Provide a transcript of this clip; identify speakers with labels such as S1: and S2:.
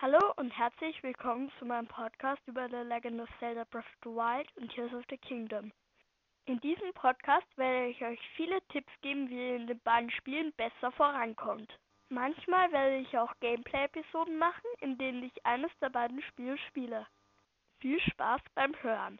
S1: Hallo und herzlich willkommen zu meinem Podcast über The Legend of Zelda Breath of the Wild und Tears of the Kingdom. In diesem Podcast werde ich euch viele Tipps geben, wie ihr in den beiden Spielen besser vorankommt. Manchmal werde ich auch Gameplay-Episoden machen, in denen ich eines der beiden Spiele spiele. Viel Spaß beim Hören!